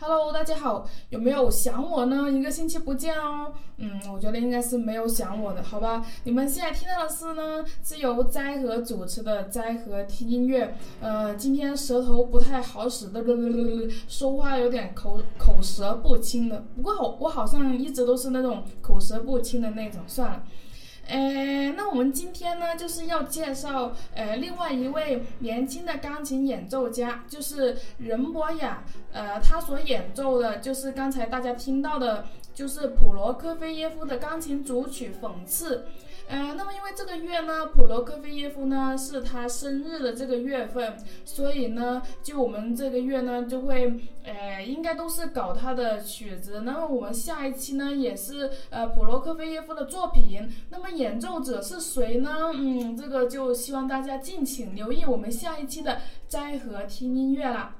Hello，大家好，有没有想我呢？一个星期不见哦。嗯，我觉得应该是没有想我的，好吧？你们现在听到的是呢，是由斋和主持的斋和听音乐。呃，今天舌头不太好使的，说话有点口口舌不清的。不过好，我好像一直都是那种口舌不清的那种。算了。呃，那我们今天呢，就是要介绍呃另外一位年轻的钢琴演奏家，就是任博雅。呃，他所演奏的就是刚才大家听到的，就是普罗科菲耶夫的钢琴组曲《讽刺》。呃，那么因为这个月呢，普罗科菲耶夫呢是他生日的这个月份，所以呢，就我们这个月呢就会，呃，应该都是搞他的曲子。那么我们下一期呢也是呃普罗科菲耶夫的作品。那么演奏者是谁呢？嗯，这个就希望大家敬请留意我们下一期的斋和听音乐啦。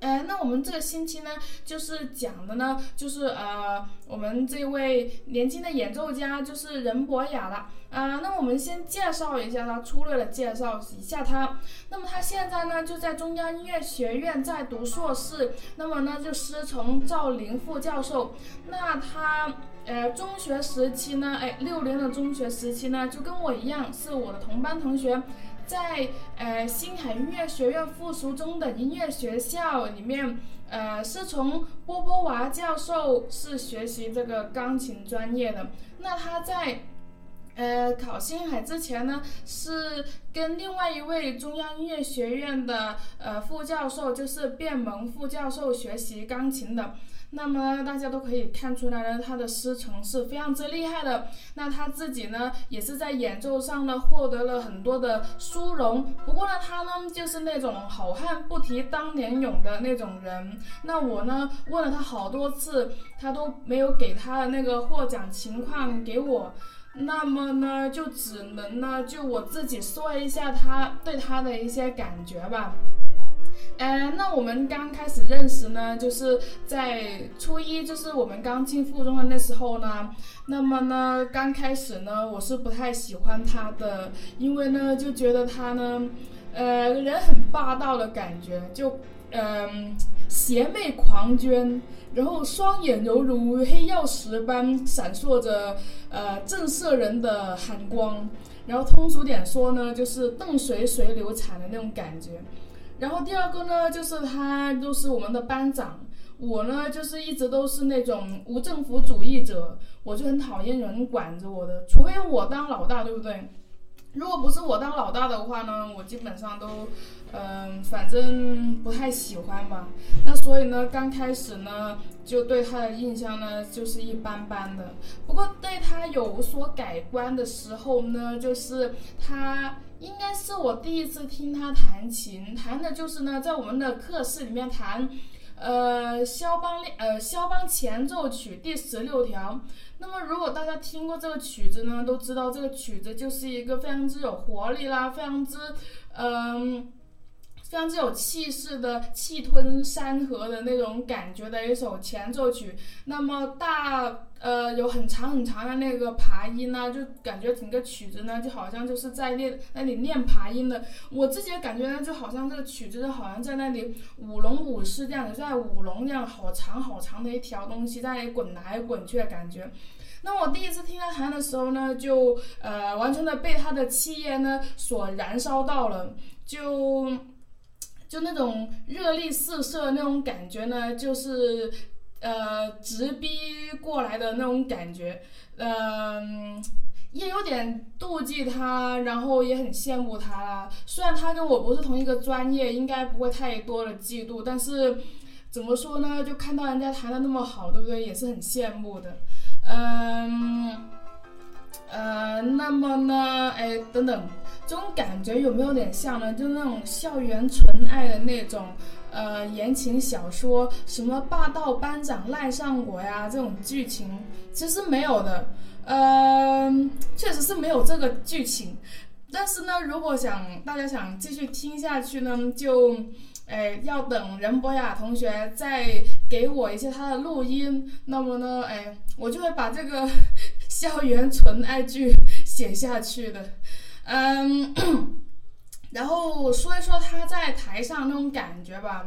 呃，那我们这个星期呢，就是讲的呢，就是呃，我们这位年轻的演奏家就是任博雅了。啊，那我们先介绍一下他，粗略的介绍一下他。那么他现在呢，就在中央音乐学院在读硕士。那么呢，就师从赵林副教授。那他呃，中学时期呢，哎，六年的中学时期呢，就跟我一样，是我的同班同学。在呃星海音乐学院附属中等音乐学校里面，呃是从波波娃教授是学习这个钢琴专业的。那他在呃考星海之前呢，是跟另外一位中央音乐学院的呃副教授，就是卞蒙副教授学习钢琴的。那么大家都可以看出来呢，他的师承是非常之厉害的。那他自己呢，也是在演奏上呢获得了很多的殊荣。不过呢，他呢就是那种好汉不提当年勇的那种人。那我呢问了他好多次，他都没有给他的那个获奖情况给我。那么呢，就只能呢就我自己说一下他对他的一些感觉吧。呃，那我们刚开始认识呢，就是在初一，就是我们刚进附中的那时候呢。那么呢，刚开始呢，我是不太喜欢他的，因为呢，就觉得他呢，呃，人很霸道的感觉，就，嗯，邪魅狂狷，然后双眼犹如黑曜石般闪烁着呃震慑人的寒光。然后通俗点说呢，就是瞪谁谁流产的那种感觉。然后第二个呢，就是他就是我们的班长。我呢，就是一直都是那种无政府主义者，我就很讨厌人管着我的，除非我当老大，对不对？如果不是我当老大的话呢，我基本上都，嗯，反正不太喜欢吧。那所以呢，刚开始呢，就对他的印象呢，就是一般般的。不过对他有所改观的时候呢，就是他应该是我第一次听他弹琴，弹的就是呢，在我们的课室里面弹。呃，肖邦练呃肖邦前奏曲第十六条。那么，如果大家听过这个曲子呢，都知道这个曲子就是一个非常之有活力啦，非常之嗯。非常之有气势的气吞山河的那种感觉的一首前奏曲，那么大呃有很长很长的那个爬音呢，就感觉整个曲子呢就好像就是在练那里练爬音的。我自己的感觉呢，就好像这个曲子就好像在那里舞龙舞狮这样的，在舞龙这样好长好长的一条东西在那里滚来滚去的感觉。那我第一次听他弹的时候呢，就呃完全的被他的气焰呢所燃烧到了，就。就那种热力四射那种感觉呢，就是呃直逼过来的那种感觉，嗯，也有点妒忌他，然后也很羡慕他啦。虽然他跟我不是同一个专业，应该不会太多的嫉妒，但是怎么说呢？就看到人家弹的那么好，对不对？也是很羡慕的，嗯。呃，那么呢，哎，等等，这种感觉有没有点像呢？就那种校园纯爱的那种，呃，言情小说，什么霸道班长赖上我呀这种剧情，其实没有的，呃，确实是没有这个剧情。但是呢，如果想大家想继续听下去呢，就，哎，要等任博雅同学再给我一些他的录音，那么呢，哎，我就会把这个。校园纯爱剧写下去的，嗯，然后说一说他在台上那种感觉吧。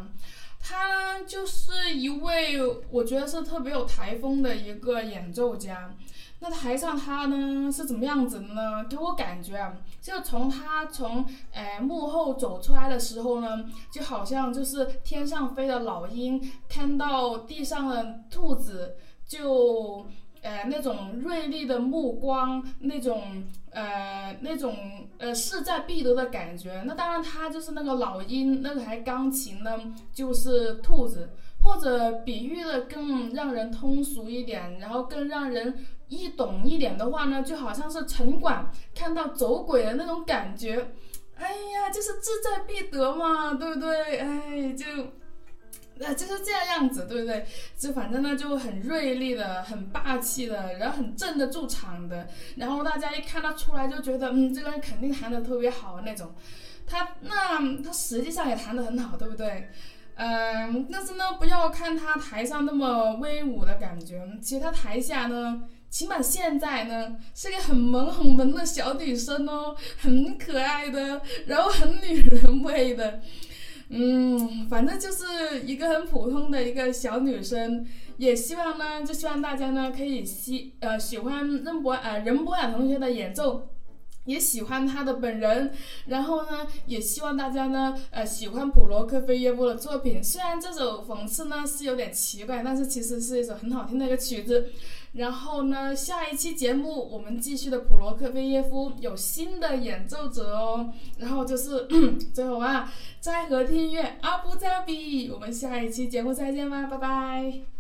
他就是一位我觉得是特别有台风的一个演奏家。那台上他呢是怎么样子的呢？给我感觉啊，就从他从诶幕后走出来的时候呢，就好像就是天上飞的老鹰看到地上的兔子就。呃，那种锐利的目光，那种呃，那种呃势在必得的感觉。那当然，他就是那个老鹰，那台钢琴呢，就是兔子。或者比喻的更让人通俗一点，然后更让人易懂一点的话呢，就好像是城管看到走鬼的那种感觉。哎呀，就是志在必得嘛，对不对？哎，就。那就是这样子，对不对？就反正呢，就很锐利的，很霸气的，然后很镇得住场的。然后大家一看他出来，就觉得，嗯，这个人肯定弹得特别好那种。他那他实际上也弹得很好，对不对？嗯，但是呢，不要看他台上那么威武的感觉，其实他台下呢，起码现在呢，是个很萌很萌的小女生哦，很可爱的，然后很女人味的。嗯，反正就是一个很普通的一个小女生，也希望呢，就希望大家呢可以喜呃喜欢任博呃任博雅同学的演奏，也喜欢他的本人，然后呢，也希望大家呢呃喜欢普罗科菲耶夫的作品。虽然这首讽刺呢是有点奇怪，但是其实是一首很好听的一个曲子。然后呢，下一期节目我们继续的普罗科菲耶夫有新的演奏者哦。然后就是 最后啊，在和听音乐阿布扎比，我们下一期节目再见吧，拜拜。